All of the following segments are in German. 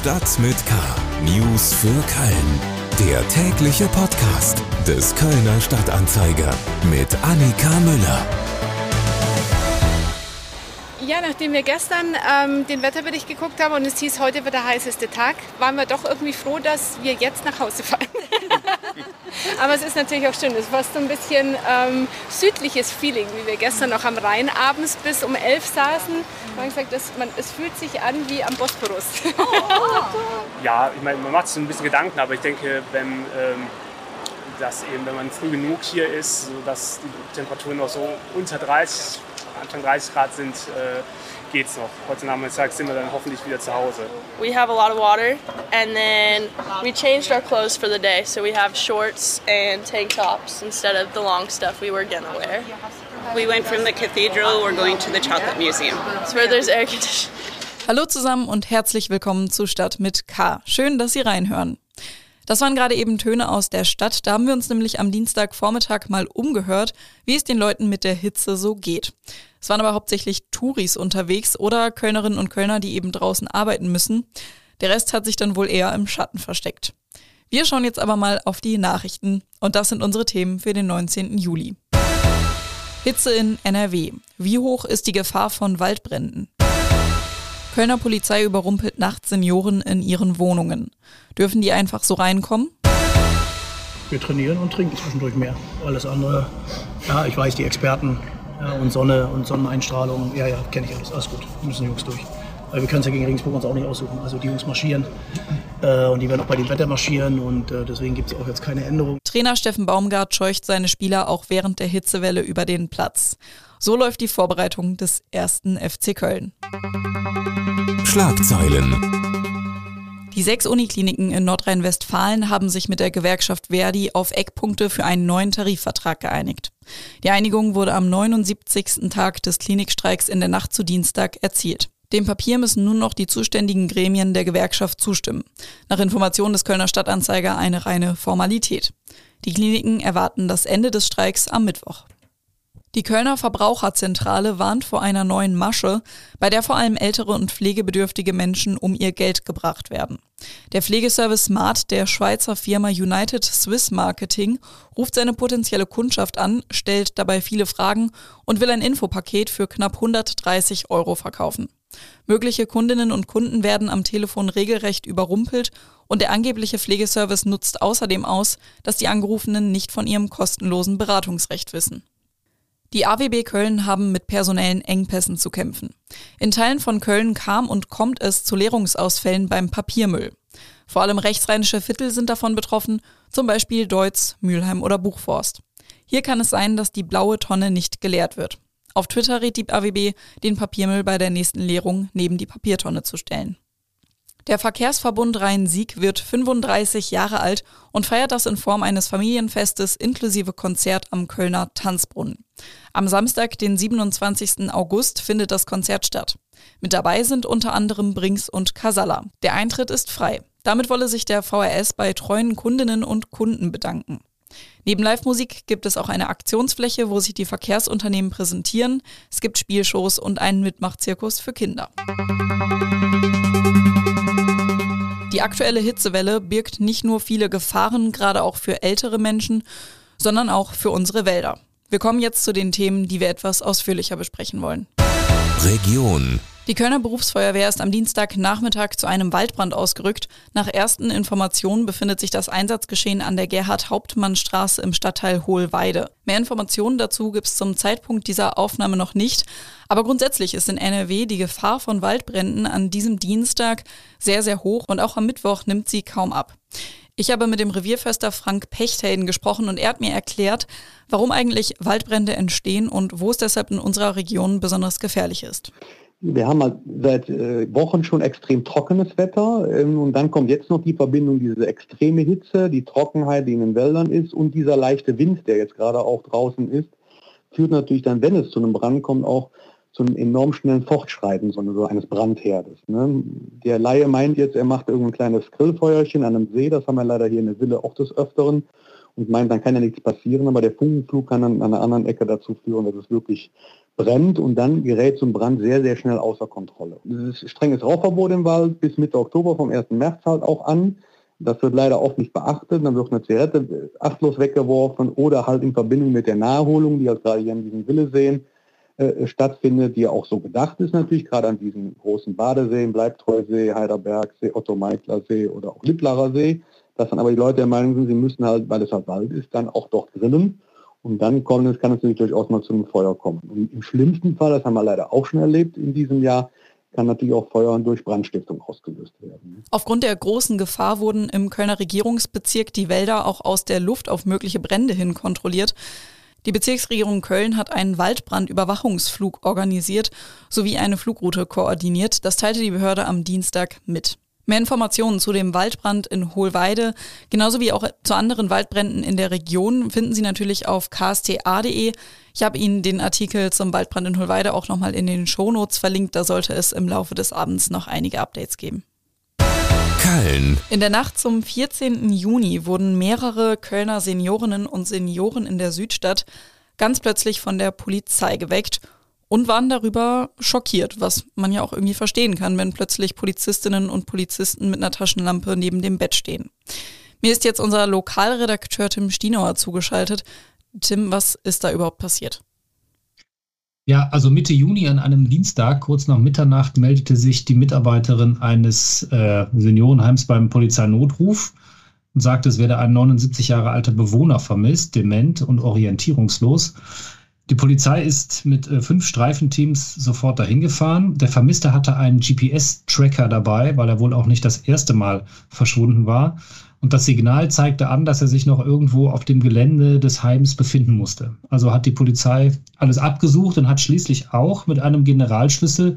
Stadt mit K. News für Köln. Der tägliche Podcast des Kölner Stadtanzeiger mit Annika Müller. Ja, nachdem wir gestern ähm, den Wetterbericht geguckt haben und es hieß, heute wird der heißeste Tag, waren wir doch irgendwie froh, dass wir jetzt nach Hause fahren. Aber es ist natürlich auch schön. Es fast so ein bisschen ähm, südliches Feeling, wie wir gestern noch am Rhein abends bis um elf saßen. Man gesagt, dass man, es fühlt sich an wie am Bosporus. ja, ich meine, man macht sich ein bisschen Gedanken, aber ich denke, wenn ähm, dass eben, wenn man früh genug hier ist, sodass die Temperaturen noch so unter 30 Anfang 30 Grad sind, äh, geht's noch. Heute Nachmittag sind wir dann hoffentlich wieder zu Hause. We have a lot of water and then we changed our clothes for the day. So we have shorts and tank tops instead of the long stuff we were gonna wear. We went from the cathedral, we're going to the chocolate museum. It's where there's air conditioning. Hallo zusammen und herzlich willkommen zu Stadt mit K. Schön, dass Sie reinhören. Das waren gerade eben Töne aus der Stadt. Da haben wir uns nämlich am Dienstagvormittag mal umgehört, wie es den Leuten mit der Hitze so geht. Es waren aber hauptsächlich Touris unterwegs oder Kölnerinnen und Kölner, die eben draußen arbeiten müssen. Der Rest hat sich dann wohl eher im Schatten versteckt. Wir schauen jetzt aber mal auf die Nachrichten und das sind unsere Themen für den 19. Juli. Hitze in NRW. Wie hoch ist die Gefahr von Waldbränden? Kölner Polizei überrumpelt nachts Senioren in ihren Wohnungen. Dürfen die einfach so reinkommen? Wir trainieren und trinken zwischendurch mehr. Alles andere, ja, ich weiß, die Experten ja, und Sonne und Sonneneinstrahlung, ja, ja, kenne ich alles. Alles gut, müssen die Jungs durch. Weil wir können es ja gegen Regensburg uns auch nicht aussuchen. Also die Jungs marschieren äh, und die werden auch bei dem Wetter marschieren und äh, deswegen gibt es auch jetzt keine Änderung. Trainer Steffen Baumgart scheucht seine Spieler auch während der Hitzewelle über den Platz. So läuft die Vorbereitung des ersten FC Köln. Schlagzeilen. Die sechs Unikliniken in Nordrhein-Westfalen haben sich mit der Gewerkschaft Verdi auf Eckpunkte für einen neuen Tarifvertrag geeinigt. Die Einigung wurde am 79. Tag des Klinikstreiks in der Nacht zu Dienstag erzielt. Dem Papier müssen nun noch die zuständigen Gremien der Gewerkschaft zustimmen. Nach Informationen des Kölner Stadtanzeiger eine reine Formalität. Die Kliniken erwarten das Ende des Streiks am Mittwoch. Die Kölner Verbraucherzentrale warnt vor einer neuen Masche, bei der vor allem ältere und pflegebedürftige Menschen um ihr Geld gebracht werden. Der Pflegeservice Smart der Schweizer Firma United Swiss Marketing ruft seine potenzielle Kundschaft an, stellt dabei viele Fragen und will ein Infopaket für knapp 130 Euro verkaufen. Mögliche Kundinnen und Kunden werden am Telefon regelrecht überrumpelt und der angebliche Pflegeservice nutzt außerdem aus, dass die Angerufenen nicht von ihrem kostenlosen Beratungsrecht wissen. Die AWB Köln haben mit personellen Engpässen zu kämpfen. In Teilen von Köln kam und kommt es zu Leerungsausfällen beim Papiermüll. Vor allem rechtsrheinische Viertel sind davon betroffen, zum Beispiel Deutz, Mülheim oder Buchforst. Hier kann es sein, dass die blaue Tonne nicht geleert wird. Auf Twitter rät die AWB, den Papiermüll bei der nächsten Leerung neben die Papiertonne zu stellen. Der Verkehrsverbund Rhein-Sieg wird 35 Jahre alt und feiert das in Form eines Familienfestes inklusive Konzert am Kölner Tanzbrunnen. Am Samstag, den 27. August, findet das Konzert statt. Mit dabei sind unter anderem Brinks und Casalla. Der Eintritt ist frei. Damit wolle sich der VRS bei treuen Kundinnen und Kunden bedanken. Neben Live-Musik gibt es auch eine Aktionsfläche, wo sich die Verkehrsunternehmen präsentieren. Es gibt Spielshows und einen Mitmachzirkus für Kinder. Die aktuelle Hitzewelle birgt nicht nur viele Gefahren, gerade auch für ältere Menschen, sondern auch für unsere Wälder. Wir kommen jetzt zu den Themen, die wir etwas ausführlicher besprechen wollen. Region. Die Kölner Berufsfeuerwehr ist am Dienstagnachmittag zu einem Waldbrand ausgerückt. Nach ersten Informationen befindet sich das Einsatzgeschehen an der Gerhard-Hauptmann-Straße im Stadtteil Hohlweide. Mehr Informationen dazu gibt es zum Zeitpunkt dieser Aufnahme noch nicht. Aber grundsätzlich ist in NRW die Gefahr von Waldbränden an diesem Dienstag sehr, sehr hoch und auch am Mittwoch nimmt sie kaum ab. Ich habe mit dem Revierförster Frank Pechthelden gesprochen und er hat mir erklärt, warum eigentlich Waldbrände entstehen und wo es deshalb in unserer Region besonders gefährlich ist. Wir haben halt seit äh, Wochen schon extrem trockenes Wetter ähm, und dann kommt jetzt noch die Verbindung, diese extreme Hitze, die Trockenheit, die in den Wäldern ist und dieser leichte Wind, der jetzt gerade auch draußen ist, führt natürlich dann, wenn es zu einem Brand kommt, auch zu einem enorm schnellen Fortschreiten so, so eines Brandherdes. Ne? Der Laie meint jetzt, er macht irgendein kleines Grillfeuerchen an einem See, das haben wir leider hier in der Villa auch des Öfteren und meint, dann kann ja nichts passieren, aber der Funkenflug kann dann an einer anderen Ecke dazu führen, dass es wirklich brennt und dann gerät zum Brand sehr, sehr schnell außer Kontrolle. Dieses strenges Rauchverbot im Wald bis Mitte Oktober vom 1. März halt auch an. Das wird leider oft nicht beachtet. Dann wird eine Zigarette achtlos weggeworfen oder halt in Verbindung mit der Naherholung, die halt gerade hier an diesem Wille sehen, äh, stattfindet, die auch so gedacht ist natürlich, gerade an diesen großen Badeseen, Bleibtreusee, Heiderbergsee, Otto-Meikler-See oder auch Littlarer See, dass dann aber die Leute der Meinung sind, sie müssen halt, weil es halt Wald ist, dann auch dort drinnen. Und dann kommt es, kann es natürlich durchaus mal zu einem Feuer kommen. Und im schlimmsten Fall, das haben wir leider auch schon erlebt in diesem Jahr, kann natürlich auch Feuer durch Brandstiftung ausgelöst werden. Aufgrund der großen Gefahr wurden im Kölner Regierungsbezirk die Wälder auch aus der Luft auf mögliche Brände hin kontrolliert. Die Bezirksregierung Köln hat einen Waldbrandüberwachungsflug organisiert sowie eine Flugroute koordiniert. Das teilte die Behörde am Dienstag mit. Mehr Informationen zu dem Waldbrand in Hohlweide, genauso wie auch zu anderen Waldbränden in der Region, finden Sie natürlich auf ksta.de. Ich habe Ihnen den Artikel zum Waldbrand in Hohlweide auch nochmal in den Shownotes verlinkt. Da sollte es im Laufe des Abends noch einige Updates geben. Köln. In der Nacht zum 14. Juni wurden mehrere Kölner Seniorinnen und Senioren in der Südstadt ganz plötzlich von der Polizei geweckt und waren darüber schockiert, was man ja auch irgendwie verstehen kann, wenn plötzlich Polizistinnen und Polizisten mit einer Taschenlampe neben dem Bett stehen. Mir ist jetzt unser Lokalredakteur Tim Stienauer zugeschaltet. Tim, was ist da überhaupt passiert? Ja, also Mitte Juni an einem Dienstag, kurz nach Mitternacht, meldete sich die Mitarbeiterin eines äh, Seniorenheims beim Polizeinotruf und sagte, es werde ein 79 Jahre alter Bewohner vermisst, dement und orientierungslos. Die Polizei ist mit äh, fünf Streifenteams sofort dahin gefahren. Der Vermisste hatte einen GPS-Tracker dabei, weil er wohl auch nicht das erste Mal verschwunden war. Und das Signal zeigte an, dass er sich noch irgendwo auf dem Gelände des Heims befinden musste. Also hat die Polizei alles abgesucht und hat schließlich auch mit einem Generalschlüssel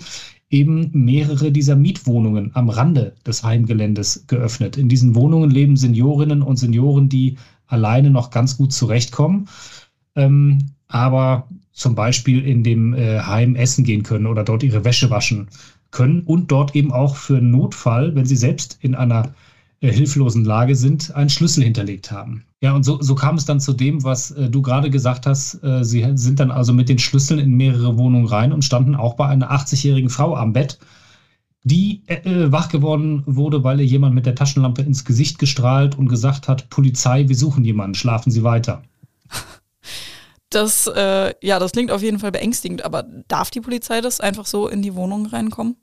eben mehrere dieser Mietwohnungen am Rande des Heimgeländes geöffnet. In diesen Wohnungen leben Seniorinnen und Senioren, die alleine noch ganz gut zurechtkommen. Ähm, aber zum Beispiel in dem äh, Heim essen gehen können oder dort ihre Wäsche waschen können und dort eben auch für Notfall, wenn sie selbst in einer hilflosen Lage sind, einen Schlüssel hinterlegt haben. Ja, und so, so kam es dann zu dem, was äh, du gerade gesagt hast. Äh, sie sind dann also mit den Schlüsseln in mehrere Wohnungen rein und standen auch bei einer 80-jährigen Frau am Bett, die äh, äh, wach geworden wurde, weil ihr jemand mit der Taschenlampe ins Gesicht gestrahlt und gesagt hat, Polizei, wir suchen jemanden, schlafen Sie weiter. Das, äh, ja, das klingt auf jeden Fall beängstigend, aber darf die Polizei das einfach so in die Wohnung reinkommen?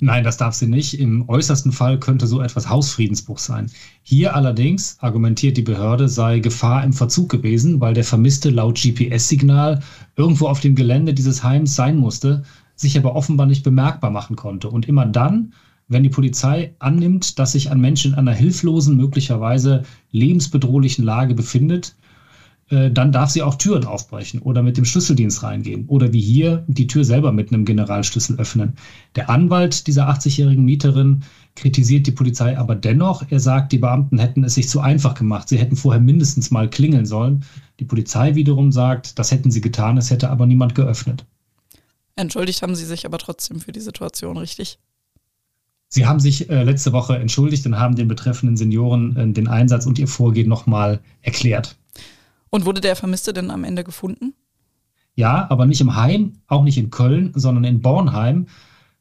Nein, das darf sie nicht. Im äußersten Fall könnte so etwas Hausfriedensbruch sein. Hier allerdings, argumentiert die Behörde, sei Gefahr im Verzug gewesen, weil der Vermisste laut GPS-Signal irgendwo auf dem Gelände dieses Heims sein musste, sich aber offenbar nicht bemerkbar machen konnte. Und immer dann, wenn die Polizei annimmt, dass sich ein Mensch in einer hilflosen, möglicherweise lebensbedrohlichen Lage befindet, dann darf sie auch Türen aufbrechen oder mit dem Schlüsseldienst reingehen oder wie hier die Tür selber mit einem Generalschlüssel öffnen. Der Anwalt dieser 80-jährigen Mieterin kritisiert die Polizei aber dennoch. Er sagt, die Beamten hätten es sich zu einfach gemacht. Sie hätten vorher mindestens mal klingeln sollen. Die Polizei wiederum sagt, das hätten sie getan, es hätte aber niemand geöffnet. Entschuldigt haben sie sich aber trotzdem für die Situation, richtig? Sie haben sich äh, letzte Woche entschuldigt und haben den betreffenden Senioren äh, den Einsatz und ihr Vorgehen nochmal erklärt. Und wurde der Vermisste denn am Ende gefunden? Ja, aber nicht im Heim, auch nicht in Köln, sondern in Bornheim.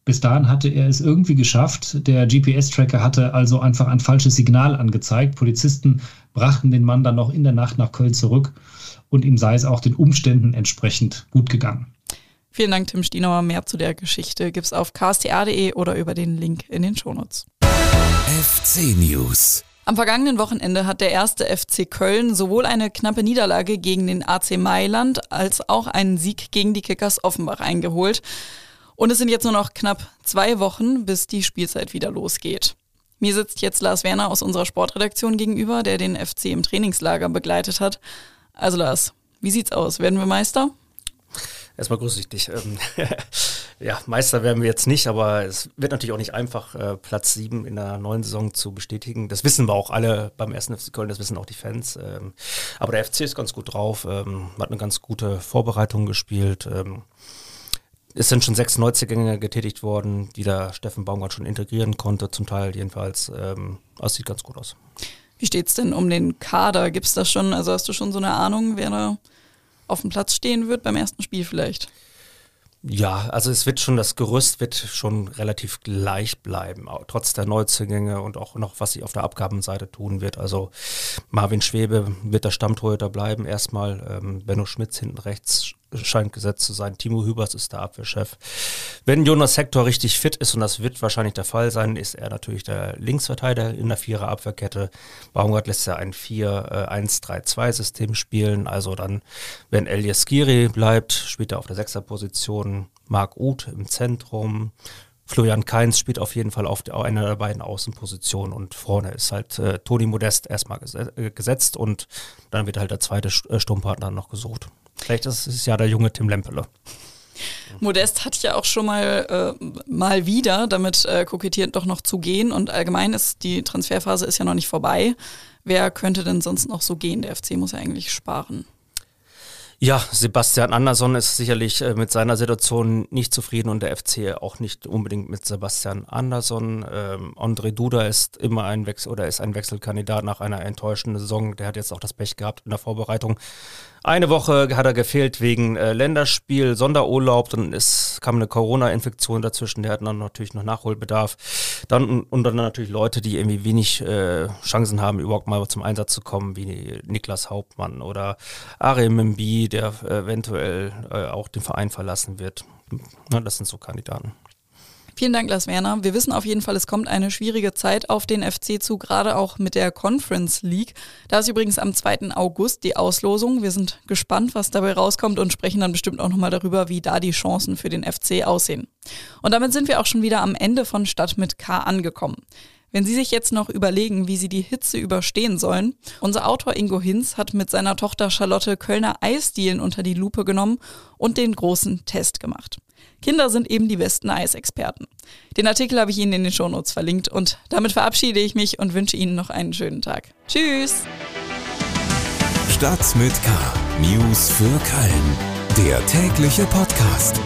Bis dahin hatte er es irgendwie geschafft. Der GPS-Tracker hatte also einfach ein falsches Signal angezeigt. Polizisten brachten den Mann dann noch in der Nacht nach Köln zurück und ihm sei es auch den Umständen entsprechend gut gegangen. Vielen Dank, Tim Stienauer. Mehr zu der Geschichte gibt es auf ksta.de oder über den Link in den Shownotes. FC News am vergangenen Wochenende hat der erste FC Köln sowohl eine knappe Niederlage gegen den AC Mailand als auch einen Sieg gegen die Kickers Offenbach eingeholt. Und es sind jetzt nur noch knapp zwei Wochen, bis die Spielzeit wieder losgeht. Mir sitzt jetzt Lars Werner aus unserer Sportredaktion gegenüber, der den FC im Trainingslager begleitet hat. Also Lars, wie sieht's aus? Werden wir Meister? Erstmal grüße ich dich. Ähm, ja, Meister werden wir jetzt nicht, aber es wird natürlich auch nicht einfach, äh, Platz 7 in der neuen Saison zu bestätigen. Das wissen wir auch alle beim ersten FC Köln, das wissen auch die Fans. Ähm, aber der FC ist ganz gut drauf, ähm, hat eine ganz gute Vorbereitung gespielt. es sind schon sechs Neuzugänge getätigt worden, die der Steffen Baumgart schon integrieren konnte, zum Teil jedenfalls. Ähm, das sieht ganz gut aus. Wie steht's denn um den Kader? Gibt's das schon, also hast du schon so eine Ahnung, wer da auf dem Platz stehen wird beim ersten Spiel vielleicht. Ja, also es wird schon, das Gerüst wird schon relativ gleich bleiben, trotz der Neuzugänge und auch noch, was sie auf der Abgabenseite tun wird. Also Marvin Schwebe wird der Stammtorhüter bleiben erstmal. Ähm, Benno Schmitz hinten rechts scheint gesetzt zu sein. Timo Hübers ist der Abwehrchef. Wenn Jonas Hector richtig fit ist, und das wird wahrscheinlich der Fall sein, ist er natürlich der Linksverteidiger in der Vierer Abwehrkette. Baumgart lässt ja ein 4-1-3-2-System äh, spielen. Also dann, wenn Elias Giri bleibt, spielt er auf der Sechserposition. Marc Uth im Zentrum. Florian Kainz spielt auf jeden Fall auf einer der beiden Außenpositionen und vorne ist halt äh, Toni Modest erstmal äh, gesetzt und dann wird halt der zweite äh, Sturmpartner noch gesucht. Vielleicht ist es ja der junge Tim Lempele. Modest hat ja auch schon mal äh, mal wieder damit äh, kokettiert, doch noch zu gehen. Und allgemein ist die Transferphase ist ja noch nicht vorbei. Wer könnte denn sonst noch so gehen? Der FC muss ja eigentlich sparen. Ja, Sebastian Andersson ist sicherlich äh, mit seiner Situation nicht zufrieden und der FC auch nicht unbedingt mit Sebastian Andersson. Ähm, André Duda ist immer ein Wechsel oder ist ein Wechselkandidat nach einer enttäuschenden Saison. Der hat jetzt auch das Pech gehabt in der Vorbereitung, eine Woche hat er gefehlt wegen äh, Länderspiel, Sonderurlaub, dann ist, kam eine Corona-Infektion dazwischen, der hat dann natürlich noch Nachholbedarf. Dann, und dann natürlich Leute, die irgendwie wenig äh, Chancen haben, überhaupt mal zum Einsatz zu kommen, wie Niklas Hauptmann oder Arem Mbi, der äh, eventuell äh, auch den Verein verlassen wird. Na, das sind so Kandidaten. Vielen Dank, Lars Werner. Wir wissen auf jeden Fall, es kommt eine schwierige Zeit auf den FC zu, gerade auch mit der Conference League. Da ist übrigens am 2. August die Auslosung. Wir sind gespannt, was dabei rauskommt und sprechen dann bestimmt auch nochmal darüber, wie da die Chancen für den FC aussehen. Und damit sind wir auch schon wieder am Ende von Stadt mit K angekommen. Wenn Sie sich jetzt noch überlegen, wie Sie die Hitze überstehen sollen, unser Autor Ingo Hinz hat mit seiner Tochter Charlotte Kölner Eisdielen unter die Lupe genommen und den großen Test gemacht. Kinder sind eben die besten Eisexperten. Den Artikel habe ich Ihnen in den Shownotes verlinkt und damit verabschiede ich mich und wünsche Ihnen noch einen schönen Tag. Tschüss! Stadt mit K. News für Köln. Der tägliche Podcast.